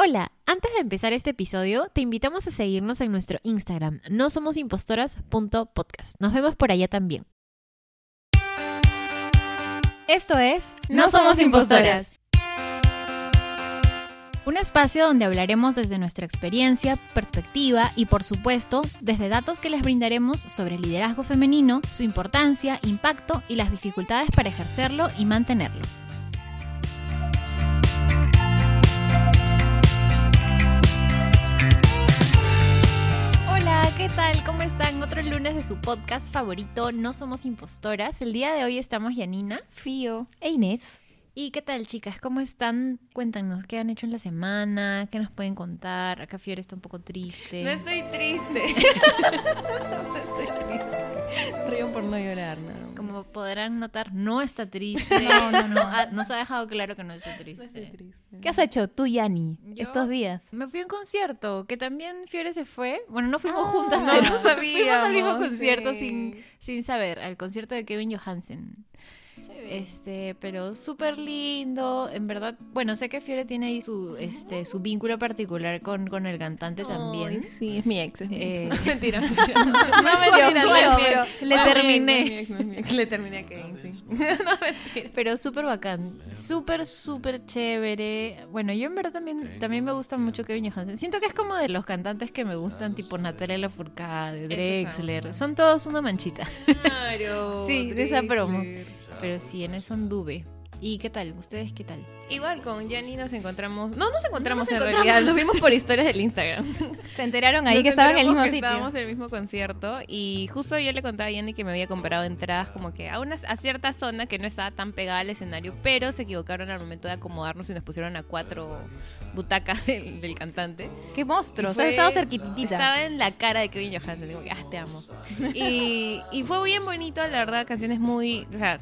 Hola, antes de empezar este episodio, te invitamos a seguirnos en nuestro Instagram, no somos impostoras.podcast. Nos vemos por allá también. Esto es No Somos Impostoras. Un espacio donde hablaremos desde nuestra experiencia, perspectiva y por supuesto desde datos que les brindaremos sobre el liderazgo femenino, su importancia, impacto y las dificultades para ejercerlo y mantenerlo. ¿Qué tal? ¿Cómo están? Otro lunes de su podcast favorito, No Somos Impostoras. El día de hoy estamos Yanina. Fío. E Inés. ¿Y qué tal, chicas? ¿Cómo están? Cuéntanos, ¿qué han hecho en la semana? ¿Qué nos pueden contar? Acá Fiore está un poco triste. No estoy triste. no estoy triste. Río por no llorar, nada más. Como podrán notar, no está triste. No, no, no. Ah, Nos ha dejado claro que no está No triste. estoy triste. ¿Qué has hecho tú, Yani, estos días? Me fui a un concierto, que también Fiore se fue. Bueno, no fuimos Ah, juntas, no, pero no fuimos al mismo sabíamos, concierto sí. sin, sin saber, al concierto de Kevin Johansen. Este, pero súper lindo, en verdad. Bueno, sé que Fiore tiene ahí su, este, su vínculo particular con, con el cantante también. Sí, es mi ex. Es mi ex. Eh, No, mentira, no pero le terminé. no es mi ex, no es mi ex. Le terminé a Kevin, sí. no, mentira. Pero súper bacán, súper, súper chévere. Bueno, yo en verdad también, también me gusta mucho Kevin Johansen. Siento que es como de los cantantes que me gustan, tipo Natalia Lafourcade, Drexler. Son todos una manchita. Claro. Sí, de esa promo. Drexler. Pero sí, en eso anduve. ¿Y qué tal? ¿Ustedes qué tal? Igual con Yanni nos encontramos. No nos encontramos nos en encontramos. realidad. Nos vimos por historias del Instagram. Se enteraron ahí Nos que estaban en el mismo que sitio. Estábamos en el mismo concierto y justo yo le contaba a Yanni que me había comprado entradas como que a una a cierta zona que no estaba tan pegada al escenario, pero se equivocaron al momento de acomodarnos y nos pusieron a cuatro butacas del, del cantante. Qué monstruo, o Y sea, fue- estaba cerquitita. Estaba en la cara de Kevin Johansen, digo, ah, te amo. Y, y fue bien bonito, la verdad, canciones muy, o sea,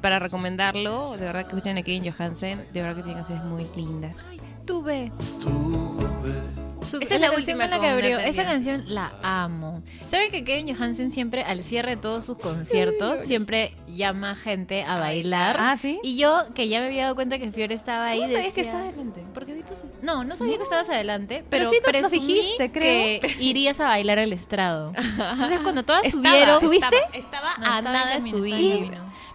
para recomendarlo, de verdad que escuchen a Kevin Johansen, de verdad que tiene canciones muy lindas. Tuve. Su- Esa es la canción última con la que abrió. Esa canción la amo. ¿Saben que Kevin Johansen siempre, al cierre de todos sus conciertos, siempre llama gente a bailar? Ah, ¿sí? Y yo, que ya me había dado cuenta que Fiore estaba ahí, ¿Cómo sabías que estaba adelante? Porque vi tus... No, no sabía que estabas adelante, pero, Pero sí dijiste, creo. que irías a bailar al estrado. Entonces, cuando todas Estaba, subieron... ¿Subiste? Estaba, No, a estaba en nada de estaba subir.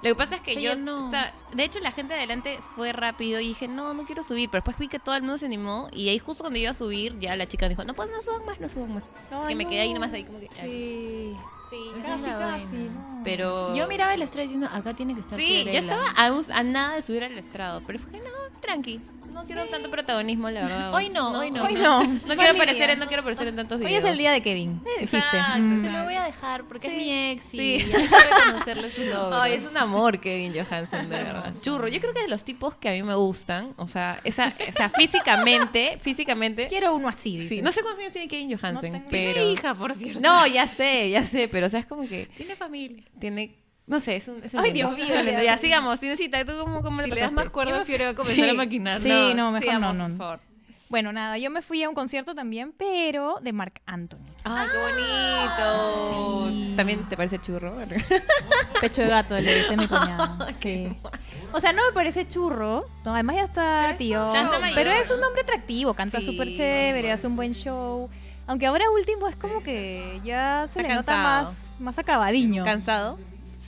Lo que pasa es que Sí, yo yo no. esta- de hecho la gente de adelante fue rápido y dije, no, no quiero subir, pero después vi que todo el mundo se animó y ahí justo cuando iba a subir ya la chica dijo, no, pues no suban más, no suban más. Así que me quedé ahí nomás ahí como que... Sí. Sí, la vaina. pero... Yo miraba el estrado diciendo, acá tiene que estar Sí, yo Fiorella. estaba a, un- a nada de subir al estrado, pero dije, no, tranqui, no quiero tanto protagonismo, la verdad. Hoy no, hoy no. Hoy no. No quiero aparecer, en- no quiero aparecer en tantos Hoy videos. es el día de Kevin. Dijiste. Exacto, Mm. Se lo voy a dejar porque es mi ex y Sí. hay que sus logros. Ay, es un amor Kevin Johansen, de verdad. Churro, yo creo que de los tipos que a mí me gustan, o sea, esa, o sea físicamente, físicamente, Quiero uno así, sí, no sé cuántos años tiene Kevin Johansen, No tengo pero... Tiene hija, por cierto. No, ya sé, ya sé, pero o sea, es como que Tiene familia. tiene, no sé, es un... Es un Ay, lindo. Dios mío, lindo. ya. Sigamos, Cinesita, ¿tú cómo, cómo Si le das más cuerda, a comenzar Sí. a maquinar. Sí, no, mejor sigamos, no, no. por favor. Bueno, nada, yo me fui a un concierto también, pero de Marc Anthony. Ay, qué bonito. ¿También te parece churro? Pecho de gato, le dice mi cuñado. Sí. O sea, no me parece churro. No, además ya está tío. está mayor, pero es un hombre atractivo, canta Sí. súper chévere, hace un buen show. Aunque ahora último es como que ya se Está le nota cansado. más, más acabadiño. ¿Cansado?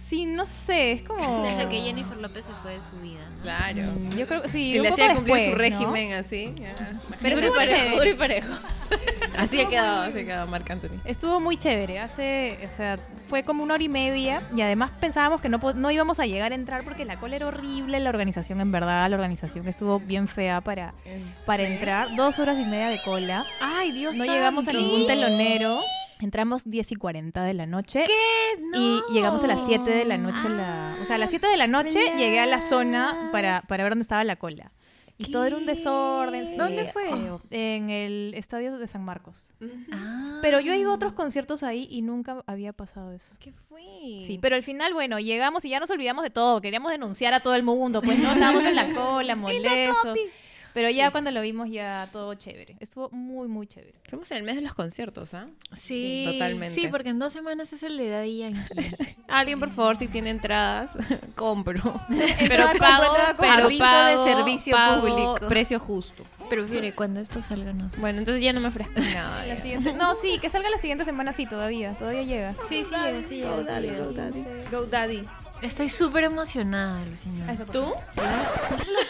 Sí, no sé, es como... Desde que Jennifer López se fue de su vida, ¿no? Claro. Mm, Yo creo que sí. Si un le poco hacía cumplir su régimen así. ya. Pero Duro y estuvo parejo, chévere. duro y parejo. Así ha quedado, así ha quedado Marc Anthony. Estuvo muy chévere, hace, o sea, fue como una hora y media y además pensábamos que no, no íbamos a llegar a entrar porque la cola era horrible, la organización en verdad, la organización estuvo bien fea para, para entrar, dos horas y media de cola, Ay, Dios no llegamos a ningún telonero, entramos 10 y 40 de la noche y llegamos a las 7 de la noche, la, o sea, a las 7 de la noche llegué a la zona para, para ver dónde estaba la cola. Y todo era un desorden. sí, ¿Dónde fue? En el estadio de San Marcos. Ah. Pero yo he ido a otros conciertos ahí y nunca había pasado eso. ¿Qué fue? Sí, pero al final, bueno, llegamos y ya nos olvidamos de todo. Queríamos denunciar a todo el mundo, pues no estábamos en la cola, molestos. Pero ya cuando lo vimos ya todo chévere. Estuvo muy, muy chévere. Estamos en el mes de los conciertos, ¿ah? Sí, totalmente. Sí, porque en dos semanas es el de Daddy Yankee. Alguien, por favor, si tiene entradas, compro. Pero pago, pero pago, de servicio pago público. precio justo. Pero Fiore, cuando esto salga no sé. Bueno, entonces ya no me ofrezco nada. La ya. siguiente- No, sí, que salga la siguiente semana, sí, todavía. Todavía llega. Sí, sí llega, sí llega, sí llega. Go Daddy. Estoy súper emocionada, Lucina. ¿Tú?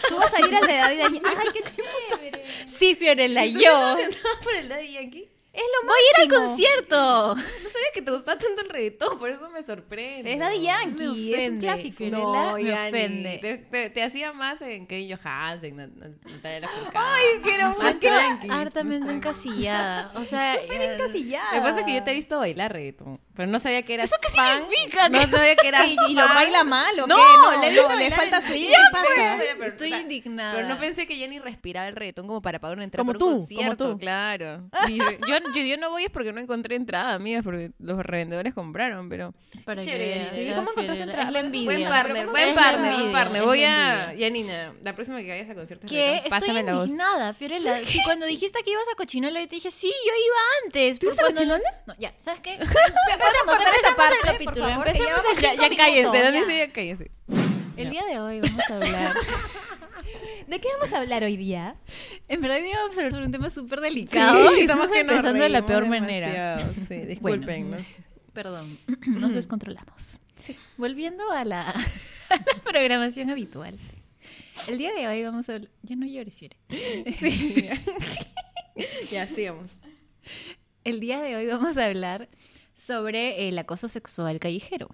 Tú vas a ir al de Daddy de allí. ¡Ay, qué chévere! Sí, Fiorella, yo. por el Daddy Yankee? Es lo Voy a ir al concierto. No sabía que te gustaba tanto el reggaetón, por eso me sorprende. Es Daddy Yankee, Me es un clásico. No, me Yanni, ofende. Te, te- te hacía más en Kevin Johansen, Nat- Nat- Natalia Lafourcade. Ay, que era Más muy tranqui. Hartamente encasillada. O sea, Súper eh, encasillada. Lo que pasa es que yo te he visto bailar reggaetón, pero no sabía que era ¿Eso qué fan. significa? No sabía que era ¿Y, y lo fan. baila mal o No, qué? No, le he visto no, le bailar falta en-. Ya, ¿Qué pasa? pues. Pero, estoy o sea, indignada. Pero no pensé que Jenny respiraba el reggaetón como para pagar una entrada Como por un tú, como concierto, tú. claro. Y yo, yo, yo no voy es porque no encontré entrada, amigas, porque los revendedores compraron, pero... Para que Chévere, sí. ¿Cómo encontraste entrada? Es la envidia. Buen partner, ¿cómo buen partner, buen partner. Voy a... Yanina, la próxima que vayas a conciertos Estoy pásame la voz. indignada, Fiorella. Si cuando dijiste que ibas a Cochinola, yo te dije, sí, yo iba antes. ¿Tú ibas a Cochinola? No, ya, ¿sabes qué? empecemos, empecemos parte, el capítulo. favor, que empecemos el Ya, ya cállense, ya. dice ya cállense. El día de hoy vamos a hablar. ¿De qué vamos a hablar hoy día? En verdad, hoy día vamos a hablar sobre un tema súper delicado. y estamos empezando de la peor manera. Sí, Bueno. Perdón, nos descontrolamos. Volviendo a la, a la programación habitual. El día de hoy vamos a hablar. Ya no llores, Fiore. ya, sigamos. El día de hoy vamos a hablar sobre el acoso sexual callejero.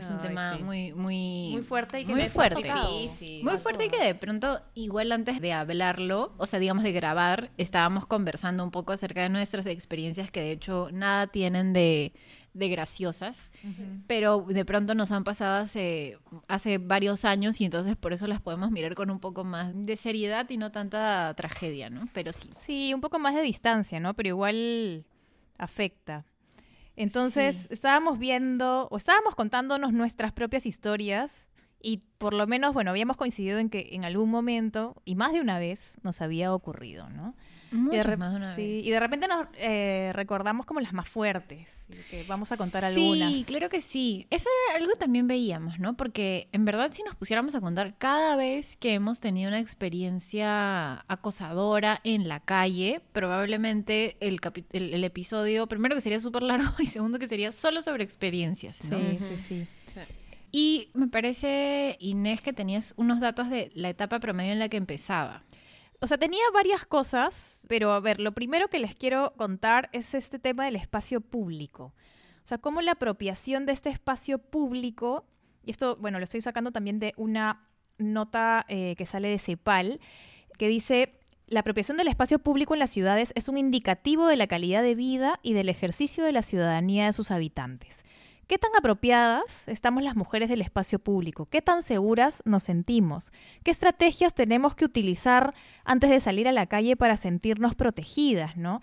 Es un Ay, tema sí. muy, muy, Muy fuerte y que muy fuerte. Difícil. Muy fuerte y que de pronto, igual antes de hablarlo, o sea, digamos de grabar, estábamos conversando un poco acerca de nuestras experiencias que de hecho nada tienen de, de graciosas, pero de pronto nos han pasado hace, hace varios años y entonces por eso las podemos mirar con un poco más de seriedad y no tanta tragedia, ¿no? Pero sí. Sí, un poco más de distancia, ¿no? Pero igual afecta. Entonces, Sí. estábamos viendo o estábamos contándonos nuestras propias historias y por lo menos, bueno, habíamos coincidido en que en algún momento, y más de una vez, nos había ocurrido, ¿no? Y de, más de una sí, vez. y de repente nos eh, recordamos como las más fuertes, y que vamos a contar algunas. Sí, claro que sí. Eso era algo que también veíamos, ¿no? Porque en verdad si nos pusiéramos a contar cada vez que hemos tenido una experiencia acosadora en la calle, probablemente el, el, el episodio, primero que sería súper largo y segundo que sería solo sobre experiencias, ¿no? Sí, sí, sí. Y me parece, Inés, que tenías unos datos de la etapa promedio en la que empezaba. O sea, tenía varias cosas, pero a ver, lo primero que les quiero contar es este tema del espacio público. O sea, cómo la apropiación de este espacio público, y esto, bueno, lo estoy sacando también de una nota eh, que sale de CEPAL, que dice, la apropiación del espacio público en las ciudades es un indicativo de la calidad de vida y del ejercicio de la ciudadanía de sus habitantes. ¿Qué tan apropiadas estamos las mujeres del espacio público? ¿Qué tan seguras nos sentimos? ¿Qué estrategias tenemos que utilizar antes de salir a la calle para sentirnos protegidas, no?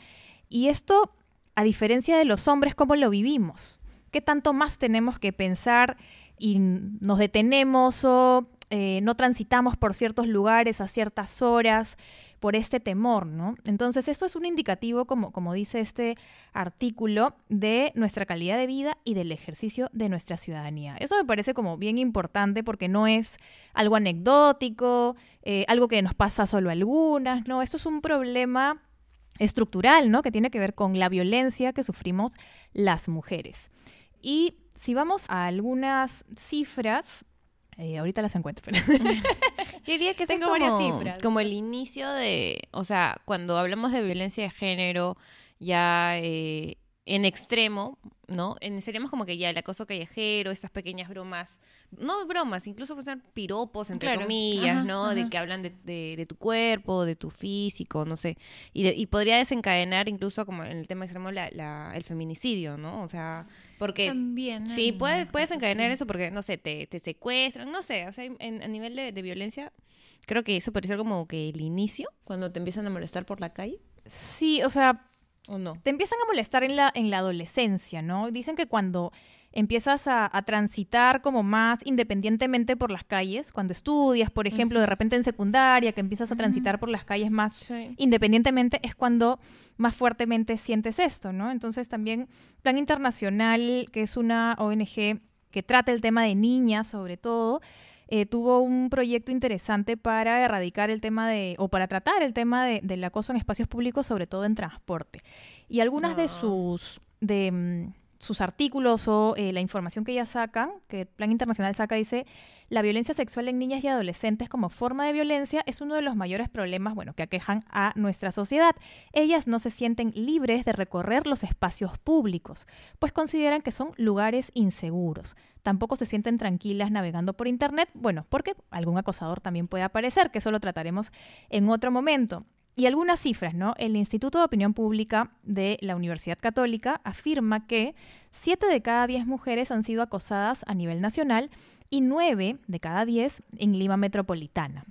Y esto, a diferencia de los hombres, ¿cómo lo vivimos? ¿Qué tanto más tenemos que pensar y nos detenemos o eh, no transitamos por ciertos lugares a ciertas horas por este temor, ¿no? Entonces, esto es un indicativo, como, como dice este artículo, de nuestra calidad de vida y del ejercicio de nuestra ciudadanía. Eso me parece como bien importante porque no es algo anecdótico, eh, algo que nos pasa solo a algunas, ¿no? Esto es un problema estructural, ¿no? Que tiene que ver con la violencia que sufrimos las mujeres. Y si vamos a algunas cifras, eh, ahorita las encuentro, pero Yo diría que Tengo es varias como, cifras. como el inicio de, o sea, cuando hablamos de violencia de género, ya eh, en extremo, ¿no? En, seríamos como que ya el acoso callejero, estas pequeñas bromas, no bromas, incluso pueden ser piropos, entre Claro. comillas, Ajá, ¿no? De que hablan de, de- de tu cuerpo, de tu físico, no sé. Y, de- y podría desencadenar incluso como en el tema extremo la, la- el feminicidio, ¿no? O sea, porque... También. Sí, en puede, algunos puedes casos, encadenar sí. eso porque, no sé, te, te secuestran, no sé, o sea, en- a nivel de, de violencia, creo que eso parece ser como que el inicio, cuando te empiezan a molestar por la calle, sí, o sea, ¿o no? te empiezan a molestar en la, en la adolescencia, ¿no? Dicen que cuando empiezas a, a transitar como más independientemente por las calles, cuando estudias, por ejemplo, de repente en secundaria, que empiezas a transitar por las calles más Sí. independientemente, es cuando más fuertemente sientes esto, ¿no? Entonces también Plan Internacional, que es una ONG que trata el tema de niñas sobre todo, eh, tuvo un proyecto interesante para erradicar el tema de, o para tratar el tema de, del acoso en espacios públicos, sobre todo en transporte. Y algunas de sus, de, mm, sus artículos o eh, la información que ellas sacan, que Plan Internacional saca, dice, la violencia sexual en niñas y adolescentes como forma de violencia es uno de los mayores problemas, bueno, que aquejan a nuestra sociedad. Ellas no se sienten libres de recorrer los espacios públicos, pues consideran que son lugares inseguros. Tampoco se sienten tranquilas navegando por internet, bueno, porque algún acosador también puede aparecer, que eso lo trataremos en otro momento. Y algunas cifras, ¿no? El Instituto de Opinión Pública de la Universidad Católica afirma que 7 de cada 10 mujeres han sido acosadas a nivel nacional y 9 de cada 10 en Lima Metropolitana.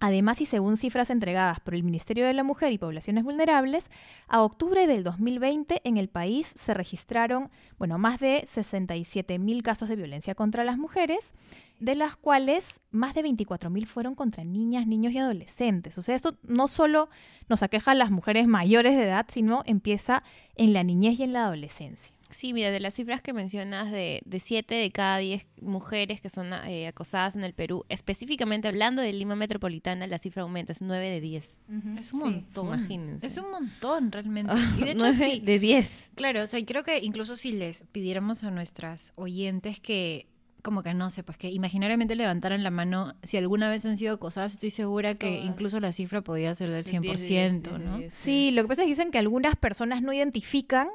Además, y según cifras entregadas por el Ministerio de la Mujer y Poblaciones Vulnerables, a octubre del 2020 en el país se registraron, bueno, más de 67.000 casos de violencia contra las mujeres, de las cuales más de 24.000 fueron contra niñas, niños y adolescentes. O sea, esto no solo nos aqueja a las mujeres mayores de edad, sino empieza en la niñez y en la adolescencia. Sí, mira, de las cifras que mencionas de, de 7 de cada 10 mujeres que son eh, acosadas en el Perú, específicamente hablando de Lima Metropolitana, la cifra aumenta, es 9 de 10. Es un montón. imagínense. Es un montón realmente. Y de hecho, 9 sí. de 10. Claro, o sea, y creo que incluso si les pidiéramos a nuestras oyentes que, como que no sé, pues que imaginariamente levantaran la mano si alguna vez han sido acosadas, estoy segura que Todas. incluso la cifra podía ser del Sí, 10 de 10, 100%, 10 de ¿no? 10, Sí, lo que pasa es que dicen que algunas personas no identifican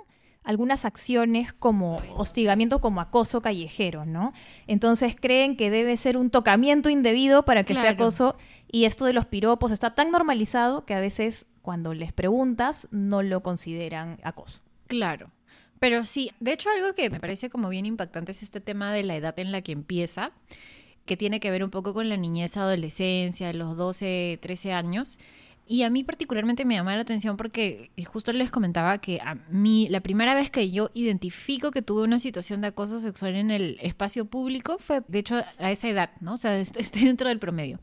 algunas acciones como hostigamiento, como acoso callejero, ¿no? Entonces creen que debe ser un tocamiento indebido para que sea acoso y esto de los piropos está tan normalizado que a veces cuando les preguntas no lo consideran acoso. Claro. Pero sí, de hecho algo que me parece como bien impactante es este tema de la edad en la que empieza, que tiene que ver un poco con la niñez, adolescencia, los 12, 13 años. Y a mí particularmente me llama la atención porque eh, justo les comentaba que a mí la primera vez que yo identifico que tuve una situación de acoso sexual en el espacio público fue, de hecho, a esa edad, ¿no? O sea, est- estoy dentro del promedio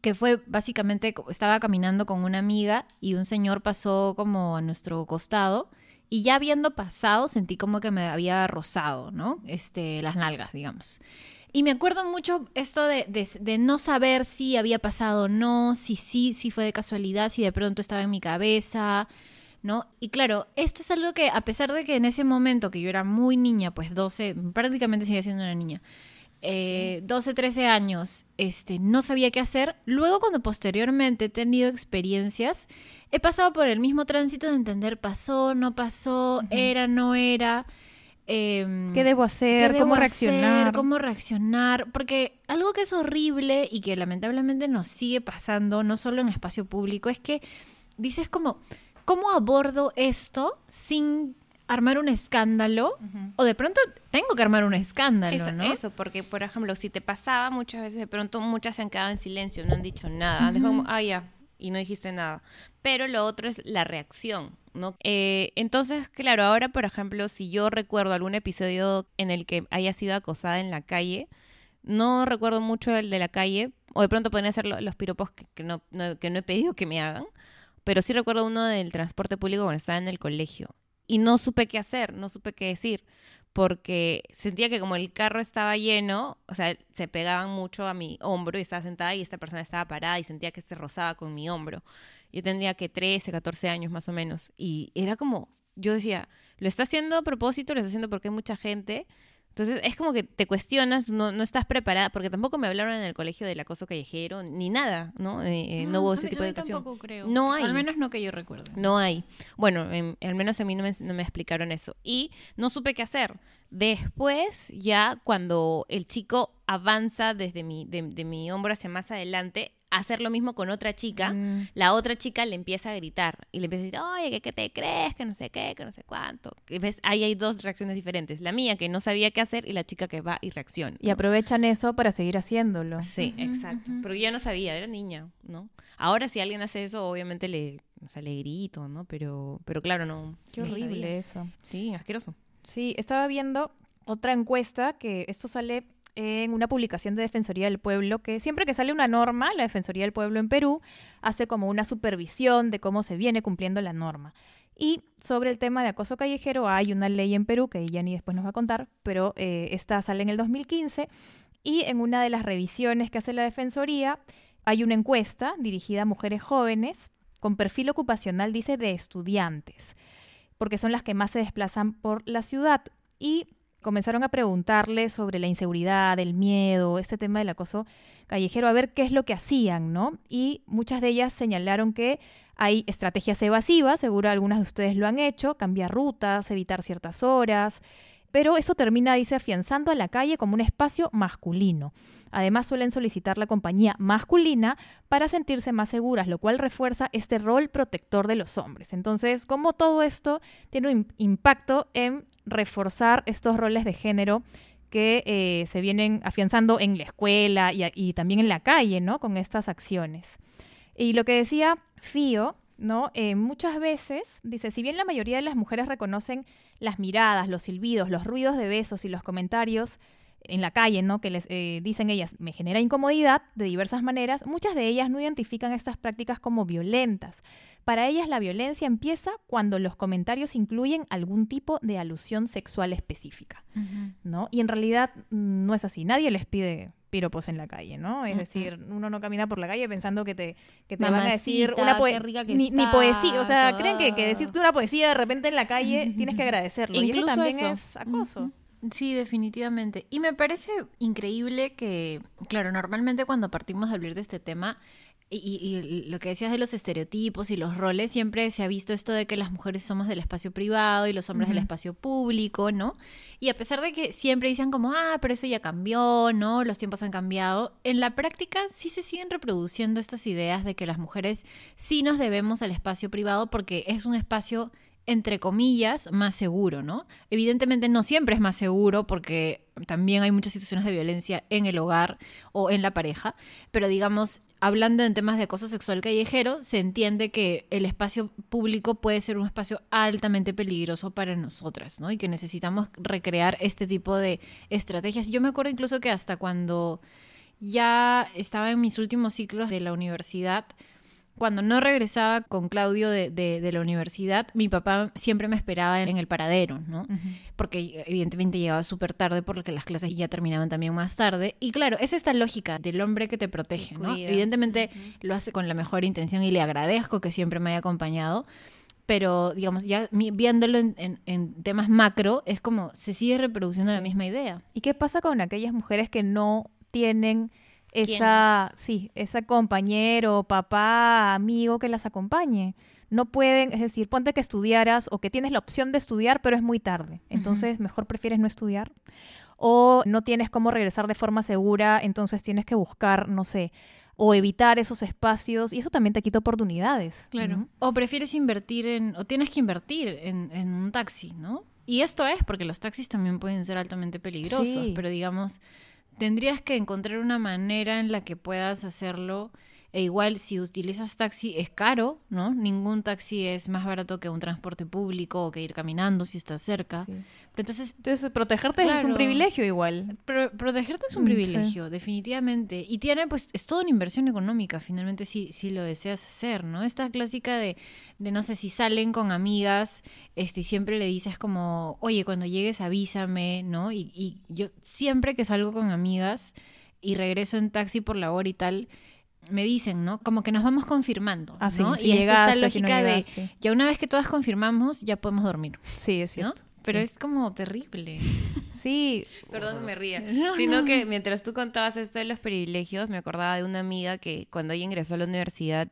que fue básicamente, estaba caminando con una amiga y un señor pasó como a nuestro costado y ya habiendo pasado sentí como que me había rozado, ¿no? Este, las nalgas, digamos. Y me acuerdo mucho esto de, de- de no saber si había pasado o no, si sí, si fue de casualidad, si de pronto estaba en mi cabeza, ¿no? Y claro, esto es algo que a pesar de que en ese momento que yo era muy niña, pues 12, prácticamente sigue siendo una niña, eh, 12, 13 años, este, no sabía qué hacer. Luego, cuando posteriormente he tenido experiencias, he pasado por el mismo tránsito de entender pasó, no pasó, era, no era. Em, ¿Qué debo hacer? ¿Qué debo ¿Cómo hacer? reaccionar? ¿Cómo reaccionar? Porque algo que es horrible y que lamentablemente nos sigue pasando, no solo en espacio público, es que dices como, ¿cómo abordo esto sin armar un escándalo? O de pronto tengo que armar un escándalo, Eso, ¿no? eso, porque por ejemplo, si te pasaba muchas veces, de pronto muchas se han quedado en silencio, no han dicho nada, han dejado como, ah, ya, y no dijiste nada. Pero lo otro es la reacción, ¿no? Eh, entonces, claro, ahora, por ejemplo, si yo recuerdo algún episodio en el que haya sido acosada en la calle, no recuerdo mucho el de la calle, o de pronto podrían ser lo- los piropos que, no- que no he pedido que me hagan, pero sí recuerdo uno del transporte público cuando estaba en el colegio. Y no supe qué hacer, no supe qué decir, porque sentía que como el carro estaba lleno, o sea, se pegaban mucho a mi hombro y estaba sentada y esta persona estaba parada y sentía que se rozaba con mi hombro. Yo tendría que 13, 14 años más o menos. Y era como, yo decía, ¿lo está haciendo a propósito? ¿Lo está haciendo porque hay mucha gente? Entonces es como que te cuestionas, no, no estás preparada, porque tampoco me hablaron en el colegio del acoso callejero, ni nada, ¿no? Eh, eh, no, hubo a ese mí- tipo de educación. tampoco creo. No hay. Al menos no que yo recuerde. No hay. Bueno, em, al menos a mí no me, no me explicaron eso. Y no supe qué hacer. Después, ya cuando el chico avanza desde mi, de, de mi hombro hacia más adelante, hacer lo mismo con otra chica, Mm. la otra chica le empieza a gritar y le empieza a decir, oye, ¿qué, qué te crees? Que no sé qué, que no sé cuánto. Ves, ahí hay dos reacciones diferentes. La mía que no sabía qué hacer y la chica que va y reacciona. Y aprovechan eso para seguir haciéndolo. Sí, exacto. ujú. Pero yo ya no sabía, era niña, ¿no? Ahora si alguien hace eso, obviamente le, o sea, le grito, ¿no? Pero, pero claro, no. Qué horrible sabía. eso. Sí, asqueroso. Sí, estaba viendo otra encuesta que esto sale en una publicación de Defensoría del Pueblo, que siempre que sale una norma, la Defensoría del Pueblo en Perú hace como una supervisión de cómo se viene cumpliendo la norma. Y sobre el tema de acoso callejero hay una ley en Perú que Yanni después nos va a contar, pero eh, esta sale en el 2015 Y en una de las revisiones que hace la Defensoría hay una encuesta dirigida a mujeres jóvenes con perfil ocupacional, dice, de estudiantes, porque son las que más se desplazan por la ciudad. Y comenzaron a preguntarle sobre la inseguridad, el miedo, este tema del acoso callejero, a ver qué es lo que hacían, ¿no? Y muchas de ellas señalaron que hay estrategias evasivas, seguro algunas de ustedes lo han hecho, cambiar rutas, evitar ciertas horas, pero eso termina, dice, afianzando a la calle como un espacio masculino. Además, suelen solicitar la compañía masculina para sentirse más seguras, lo cual refuerza este rol protector de los hombres. Entonces, como todo esto tiene un impacto en reforzar estos roles de género que eh, se vienen afianzando en la escuela y, también en la calle, ¿no? Con estas acciones. Y lo que decía Fío, ¿no? Eh, muchas veces, dice, si bien la mayoría de las mujeres reconocen las miradas, los silbidos, los ruidos de besos y los comentarios en la calle, ¿no? Que les eh, dicen ellas, me genera incomodidad de diversas maneras, muchas de ellas no identifican estas prácticas como violentas. Para ellas la violencia empieza cuando los comentarios incluyen algún tipo de alusión sexual específica, ¿no? Y en realidad mm, no es así, nadie les pide piropos en la calle, ¿no? Es decir, uno no camina por la calle pensando que te, que te van a decir una poesía, ni, poesía, o sea, creen que, que decirte una poesía de repente en la calle tienes que agradecerlo, y eso también es acoso. Sí, definitivamente. Y me parece increíble que, claro, normalmente cuando partimos de hablar de este tema, y, lo que decías de los estereotipos y los roles, siempre se ha visto esto de que las mujeres somos del espacio privado y los hombres del espacio público, ¿no? Y a pesar de que siempre dicen como, ah, pero eso ya cambió, ¿no? Los tiempos han cambiado, en la práctica sí se siguen reproduciendo estas ideas de que las mujeres sí nos debemos al espacio privado porque es un espacio entre comillas, más seguro, ¿no? Evidentemente no siempre es más seguro porque también hay muchas situaciones de violencia en el hogar o en la pareja, pero digamos, hablando en temas de acoso sexual callejero, se entiende que el espacio público puede ser un espacio altamente peligroso para nosotras, ¿no? Y que necesitamos recrear este tipo de estrategias. Yo me acuerdo incluso que hasta cuando ya estaba en mis últimos ciclos de la universidad, cuando no regresaba con Claudio de, de, la universidad, mi papá siempre me esperaba en, el paradero, ¿no? Porque evidentemente llegaba súper tarde porque las clases ya terminaban también más tarde. Y claro, es esta lógica del hombre que te protege, ¿no? Evidentemente lo hace con la mejor intención y le agradezco que siempre me haya acompañado. Pero, digamos, ya viéndolo en, en, temas macro, es como se sigue reproduciendo la misma idea. ¿Y qué pasa con aquellas mujeres que no tienen esa, sí, ese compañero, papá, amigo que las acompañe. No pueden, es decir, ponte que estudiaras o que tienes la opción de estudiar, pero es muy tarde. Entonces, mejor prefieres no estudiar. O no tienes cómo regresar de forma segura, entonces tienes que buscar, no sé, o evitar esos espacios y eso también te quita oportunidades. Claro. O prefieres invertir en, o tienes que invertir en, en, un taxi, ¿no? Y esto es porque los taxis también pueden ser altamente peligrosos, pero digamos, tendrías que encontrar una manera en la que puedas hacerlo. E igual si utilizas taxi es caro, ¿no? Ningún taxi es más barato que un transporte público o que ir caminando si estás cerca. Pero entonces, entonces protegerte es un privilegio igual. protegerte es un mm, privilegio, definitivamente. Y tiene, pues, es toda una inversión económica, finalmente, si, si lo deseas hacer, ¿no? Esta clásica de, de, no sé, si salen con amigas, este, siempre le dices como, oye, cuando llegues avísame, ¿no? Y, y yo siempre que salgo con amigas y regreso en taxi por la hora y tal, me dicen, ¿no? Como que nos vamos confirmando, ah, ¿no? y es esta lógica de, ya una vez que todas confirmamos, ya podemos dormir. Sí, es cierto. Pero es como terrible. Sí. Perdón, me ría. Sino que mientras tú contabas esto de los privilegios, me acordaba de una amiga que cuando ella ingresó a la universidad,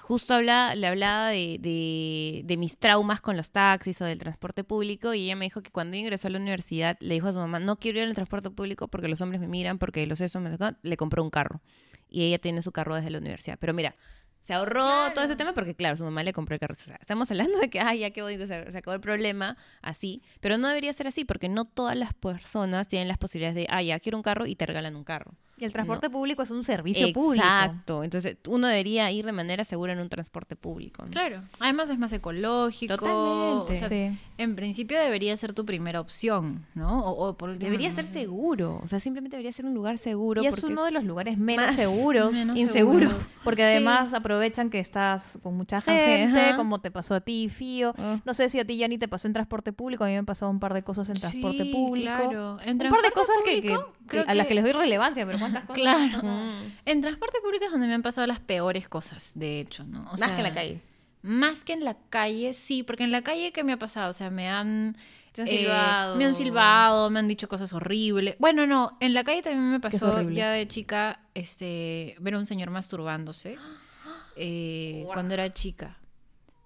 justo habla, le hablaba de, de, de, mis traumas con los taxis o del transporte público y ella me dijo que cuando ingresó a la universidad le dijo a su mamá, no quiero ir al transporte público porque los hombres me miran, porque los eso me... le compró un carro y ella tiene su carro desde la universidad. Pero mira, se ahorró todo ese tema porque, claro, su mamá le compró el carro. O sea, estamos hablando de que, ay, ya qué bonito, se, acabó el problema, así. Pero no debería ser así porque no todas las personas tienen las posibilidades de, ay, ya quiero un carro y te regalan un carro. Y el transporte público es un servicio público. Exacto. Entonces, uno debería ir de manera segura en un transporte público. ¿no? Claro. Además es más ecológico. Totalmente. O sea, Sí. En principio debería ser tu primera opción, ¿no? O, o por último, Debería ser seguro. O sea, simplemente debería ser un lugar seguro. Y es uno de los lugares menos seguros. menos inseguros. seguros. Porque Sí. además aprovechan que estás con mucha Ajá. gente, como te pasó a ti, Fío. Ah. No sé si a ti, Yanni, te pasó en transporte público. A mí me han pasado un par de cosas en transporte Sí, público. claro. En un par de cosas que, a las que- que les doy relevancia, pero Claro. Mm. En transporte público es donde me han pasado las peores cosas, de hecho, ¿no? O Más sea, que en la calle. Más que en la calle, sí, porque en la calle, ¿qué me ha pasado? O sea, me han... Te han eh, silbado. me han silbado, me han dicho cosas horribles. Bueno, no, en la calle también me pasó ya de chica este, ver a un señor masturbándose eh, cuando era chica.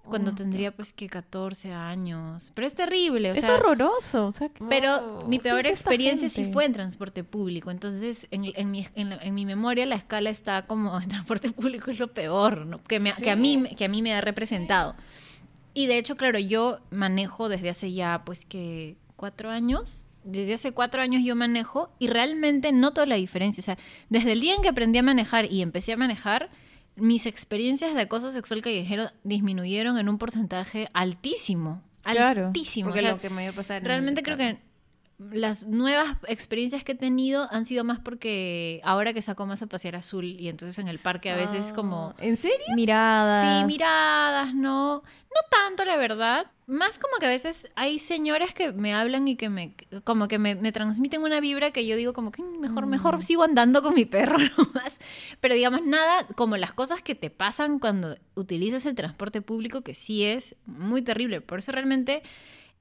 Cuando Oh, tendría pues que 14 años. Pero es terrible, o es sea... horroroso. o sea, Pero mi ¿Qué peor experiencia sí fue en transporte público. Entonces, en, en mi, en, la- en mi memoria la escala está como en transporte público es lo peor, ¿no? que, me- que, a mí, que a mí me ha representado. Y de hecho, claro, yo manejo desde hace ya, pues que cuatro años. Desde hace cuatro años yo manejo y realmente noto la diferencia. O sea, desde el día en que aprendí a manejar y empecé a manejar, mis experiencias de acoso sexual callejero disminuyeron en un porcentaje altísimo. Claro. Altísimo. Porque O sea, lo que me iba a pasar. en Realmente creo que las nuevas experiencias que he tenido han sido más porque ahora que saco más a pasear azul y entonces en el parque a veces como... ¿En serio? Miradas. Sí, miradas, no. No tanto, la verdad. Más como que a veces hay señores que me hablan y que me, como que me, me transmiten una vibra que yo digo como que "Mm, mejor, mejor sigo andando con mi perro nomás. Pero digamos, nada como las cosas que te pasan cuando utilizas el transporte público, que sí es muy terrible. Por eso realmente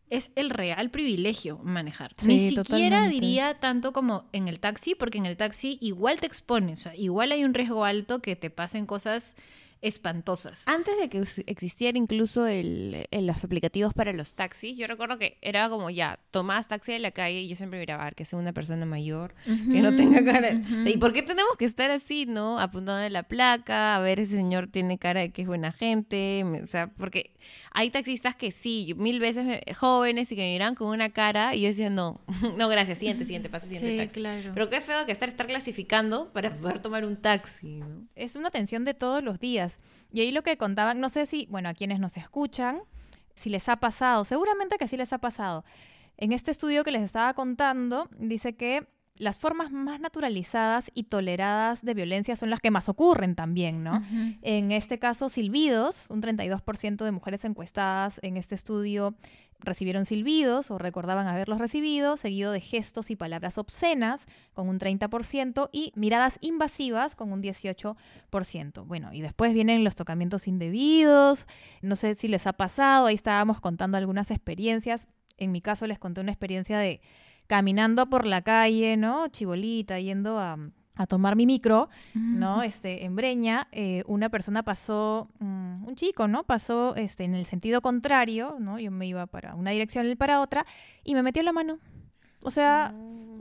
es el real privilegio manejar. Sí, Ni siquiera totalmente. diría tanto como en el taxi, porque en el taxi igual te expones, o sea, igual hay un riesgo alto que te pasen cosas espantosas. Antes de que existiera incluso el, el- los aplicativos para los taxis, yo recuerdo que era como ya, tomabas taxi de la calle y yo siempre miraba a ver que sea una persona mayor, que no tenga cara. ¿Y por qué tenemos que estar así, no? Apuntando de la placa, a ver ese señor tiene cara de que es buena gente, o sea, porque hay taxistas que sí, mil veces me- jóvenes y que me miran con una cara y yo decía, no, no, gracias, siguiente, siguiente, pasa siguiente Sí, taxi. claro. Pero qué feo que estar, estar clasificando para poder tomar un taxi, ¿no? es una tensión de todos los días. Y ahí lo que contaban, no sé si, bueno, a quienes nos escuchan, si les ha pasado, seguramente que sí les ha pasado. En este estudio que les estaba contando, dice que las formas más naturalizadas y toleradas de violencia son las que más ocurren también, ¿no? En este caso, silbidos, un 32% de mujeres encuestadas en este estudio recibieron silbidos o recordaban haberlos recibido, seguido de gestos y palabras obscenas con un 30% y miradas invasivas con un 18%. Bueno, y después vienen los tocamientos indebidos, no sé si les ha pasado, ahí estábamos contando algunas experiencias. En mi caso les conté una experiencia de caminando por la calle, ¿no? Chibolita, yendo a, a tomar mi micro, ¿no? Este, en Breña, eh, una persona pasó, mm, un chico, ¿no? Pasó este, en el sentido contrario, ¿no? Yo me iba para una dirección, él para otra, y me metió la mano. O sea,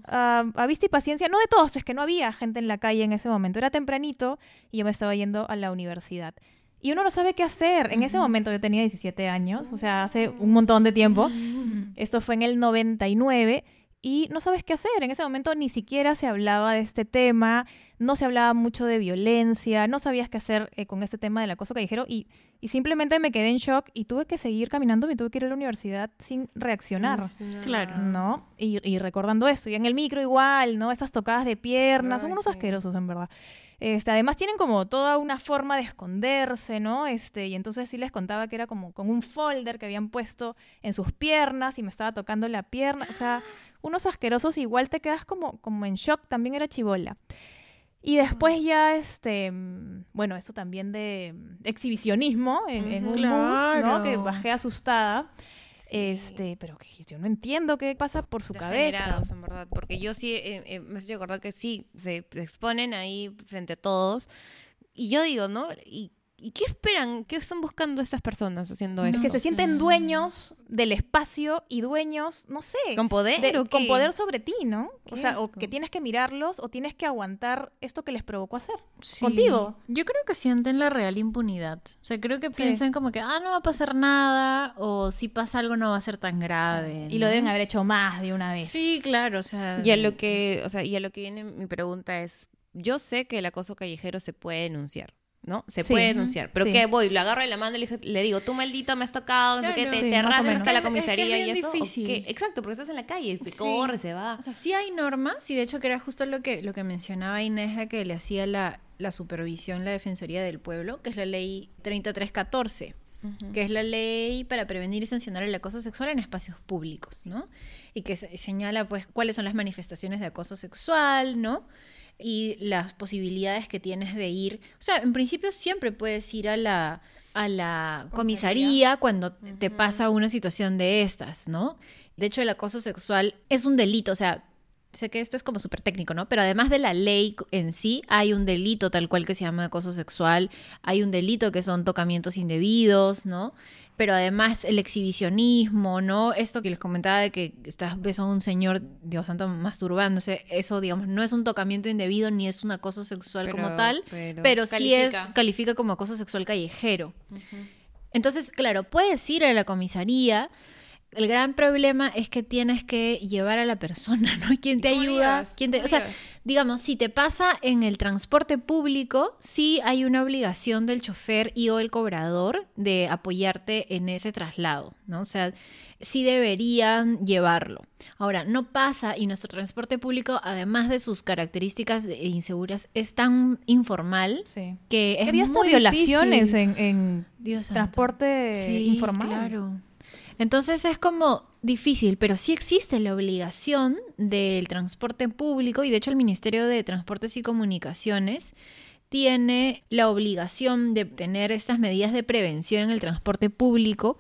a, a vista y paciencia, no de todos, es que no había gente en la calle en ese momento, era tempranito y yo me estaba yendo a la universidad. Y uno no sabe qué hacer. En ese momento yo tenía 17 años, o sea, hace un montón de tiempo. Esto fue en el 99 y no sabes qué hacer. En ese momento ni siquiera se hablaba de este tema, no se hablaba mucho de violencia, no sabías qué hacer eh, con este tema del acoso callejero y, y simplemente me quedé en shock y tuve que seguir caminando, me tuve que ir a la universidad sin reaccionar. Claro. ¿No? Y, y recordando esto, y en el micro igual, ¿no? Estas tocadas de piernas, son unos sí. asquerosos en verdad. Este, además tienen como toda una forma de esconderse, ¿no? Este, y entonces sí les contaba que era como con un folder que habían puesto en sus piernas y me estaba tocando la pierna. O sea, unos asquerosos, igual te quedas como, como en shock, también era chivola. Y después ya, este, mm, bueno, eso también de mm, exhibicionismo en, en un bus, ¿no? Claro. Que bajé asustada. Este, pero que yo no entiendo qué pasa por su cabeza. En verdad. Porque yo sí eh, eh, me estoy acordar que sí, se exponen ahí frente a todos. Y yo digo, ¿no? ¿Y, y qué esperan? ¿Qué están buscando estas personas haciendo Es eso? que se sienten dueños del espacio y dueños, no sé, ¿Con poder de- o con poder sobre ti, ¿no? O sea, o que tienes que mirarlos o tienes que aguantar esto que les provocó hacer. Sí. Contigo. Yo creo que sienten la real impunidad. O sea, creo que piensan como que, ah, no va a pasar nada, o si pasa algo no va a ser tan grave. Y lo deben haber hecho más de una vez. Sí, claro, o sea. Y a lo que, o sea, y a lo que viene mi pregunta es, yo sé que el acoso callejero se puede denunciar. ¿No? Se Sí. puede denunciar. Pero Sí. que voy, lo agarro de la mano y le, digo, tú maldito me has tocado, no sé qué, te, Sí, te hasta la que- es que es comisaría y eso. ¿o difícil. Exacto, porque estás en la calle, se corre, se va. O sea, sí hay normas, y de hecho que era justo lo que, lo que mencionaba Inés, de que le hacía la, la supervisión la Defensoría del Pueblo, que es la ley 3314, que es la ley para prevenir y sancionar el acoso sexual en espacios públicos, ¿no? Y que se- señala, pues, cuáles son las manifestaciones de acoso sexual, ¿no? Y las posibilidades que tienes de ir. O sea, en principio siempre puedes ir a la, a la comisaría cuando te pasa una situación de estas, ¿no? De hecho, el acoso sexual es un delito, o sea, sé que esto es como súper técnico, ¿no? Pero además de la ley en sí, hay un delito tal cual que se llama acoso sexual, hay un delito que son tocamientos indebidos, ¿no? Pero además el exhibicionismo, ¿no? Esto que les comentaba de que estás ves a un señor, Dios santo, masturbándose, eso, digamos, no es un tocamiento indebido ni es un acoso sexual como tal, pero pero, sí es, califica. califica como acoso sexual callejero. Entonces, claro, puedes ir a la comisaría. El gran problema es que tienes que llevar a la persona, ¿no? ¿Quién te ayuda? ¿Quién te, ¿Cómo o sea, digamos, si te pasa en el transporte público, sí hay una obligación del chofer y o el cobrador de apoyarte en ese traslado, ¿no? O sea, sí deberían llevarlo. Ahora, no pasa y nuestro transporte público, además de sus características de- inseguras, es tan informal Sí. que es Había hasta muy violaciones difícil. en, en Dios transporte Sí, informal. Claro. Entonces es como difícil, pero sí existe la obligación del transporte público y de hecho el Ministerio de Transportes y Comunicaciones tiene la obligación de tener estas medidas de prevención en el transporte público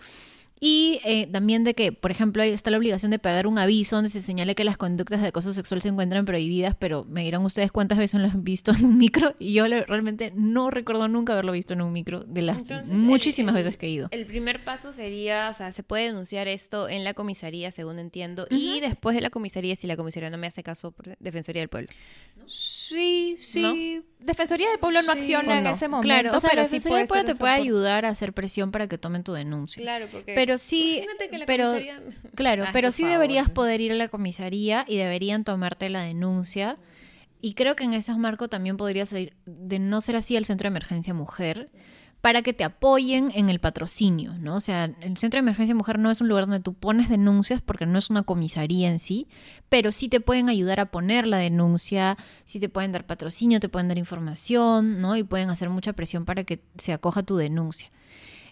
y eh, también de que, por ejemplo, está la obligación de pagar un aviso donde se señale que las conductas de acoso sexual se encuentran prohibidas, pero me dirán ustedes cuántas veces lo han visto en un micro y yo realmente no recuerdo nunca haberlo visto en un micro de las Entonces, muchísimas el- el- veces que he ido. El primer paso sería, o sea, se puede denunciar esto en la comisaría, según entiendo, y después de la comisaría, si la comisaría no me hace caso, por Defensoría del Pueblo. Sí, sí. Defensoría del Pueblo no Sí. acciona en ese momento, Claro, o sea, pero la sí Defensoría del Pueblo te de puede soporte. ayudar a hacer presión para que tomen tu denuncia. Claro, porque... Pero sí, Imagínate que la pero comisaría- claro, Ay, pero sí favor. deberías poder ir a la comisaría y deberían tomarte la denuncia. Y creo que en ese marco también podrías ir, de no ser así, al Centro de Emergencia Mujer para que te apoyen en el patrocinio, ¿no? O sea, el Centro de Emergencia Mujer no es un lugar donde tú pones denuncias porque no es una comisaría en sí, pero sí te pueden ayudar a poner la denuncia, sí te pueden dar patrocinio, te pueden dar información, ¿no? Y pueden hacer mucha presión para que se acoja tu denuncia.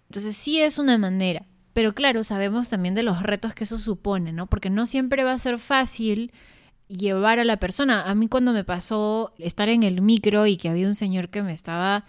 Entonces sí es una manera, pero claro, sabemos también de los retos que eso supone, ¿no? Porque no siempre va a ser fácil llevar a la persona. A mí cuando me pasó estar en el micro y que había un señor que me estaba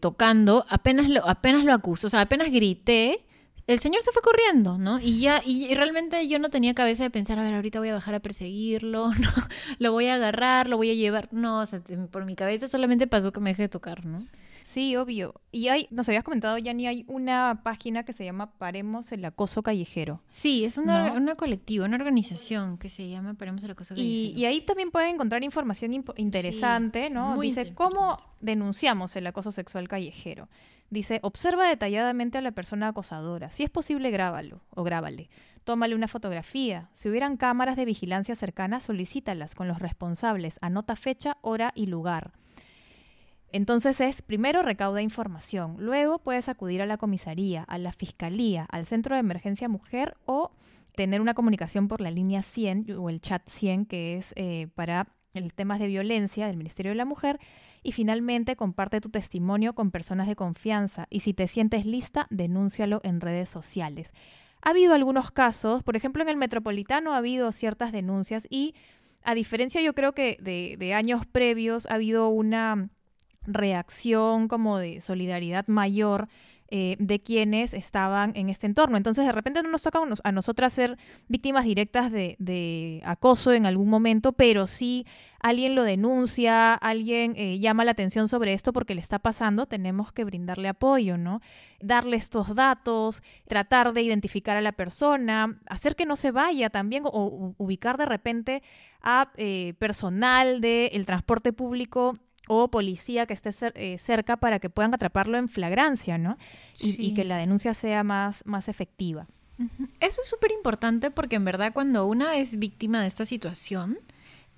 tocando, apenas lo, apenas lo acusó, o sea, apenas grité, el señor se fue corriendo, ¿no? Y ya, y realmente yo no tenía cabeza de pensar, a ver, ahorita voy a bajar a perseguirlo, ¿no? Lo voy a agarrar, lo voy a llevar. No, o sea, por mi cabeza solamente pasó que me dejé de tocar, ¿no? Sí, obvio. Y hay, nos habías comentado, Yanni, hay una página que se llama Paremos el Acoso Callejero. Sí, es una, ¿No? una colectiva, una organización que se llama Paremos el Acoso Callejero. y ahí también pueden encontrar información interesante, ¿no? Dice, ¿cómo denunciamos el acoso sexual callejero? Dice, observa detalladamente a la persona acosadora. Si es posible, grábalo o grábale. Tómale una fotografía. Si hubieran cámaras de vigilancia cercanas, solicítalas con los responsables. Anota fecha, hora y lugar. Entonces es, primero recauda información, luego puedes acudir a la comisaría, a la fiscalía, al centro de emergencia mujer o tener una comunicación por la línea 100 o el chat 100 que es eh, para el temas de violencia del Ministerio de la Mujer y finalmente comparte tu testimonio con personas de confianza y si te sientes lista, denúncialo en redes sociales. Ha habido algunos casos, por ejemplo en el Metropolitano ha habido ciertas denuncias y a diferencia yo creo que de, de años previos ha habido una reacción como de solidaridad mayor eh, de quienes estaban en este entorno. Entonces, de repente no nos toca a nos- a nosotras ser víctimas directas de, acoso en algún momento, pero sí alguien lo denuncia, alguien eh, llama la atención sobre esto porque le está pasando, tenemos que brindarle apoyo, ¿no? Darle estos datos, tratar de identificar a la persona, hacer que no se vaya también o, ubicar de repente a eh, personal del transporte público o policía que esté cer- eh, cerca para que puedan atraparlo en flagrancia, ¿no? Y, que la denuncia sea más, más efectiva. Eso es súper importante porque en verdad cuando una es víctima de esta situación,